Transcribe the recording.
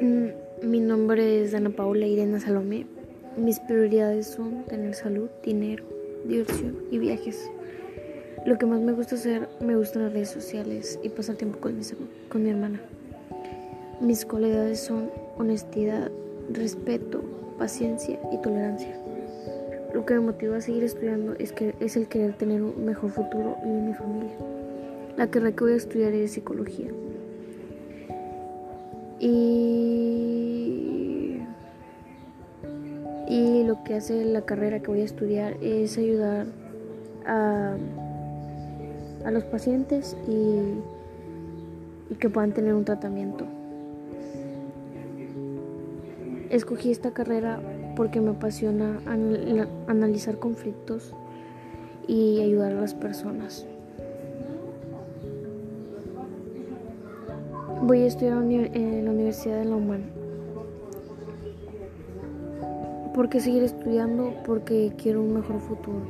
nombre es Ana Paula Irena Salomé. Mis prioridades son tener salud, dinero, diversión y viajes. Lo que más me gusta hacer, me gustan las redes sociales y pasar tiempo con, con mi hermana. Mis cualidades son honestidad, respeto, paciencia y tolerancia. Lo que me motiva a seguir estudiando es, que, es el querer tener un mejor futuro y mi familia. La carrera que voy a estudiar es psicología. Y, y lo que hace la carrera que voy a estudiar es ayudar a, a los pacientes y, que puedan tener un tratamiento. Escogí esta carrera porque me apasiona analizar conflictos y ayudar a las personas. Voy a estudiar en la Universidad de La Humana. ¿Por qué seguir estudiando? Porque quiero un mejor futuro.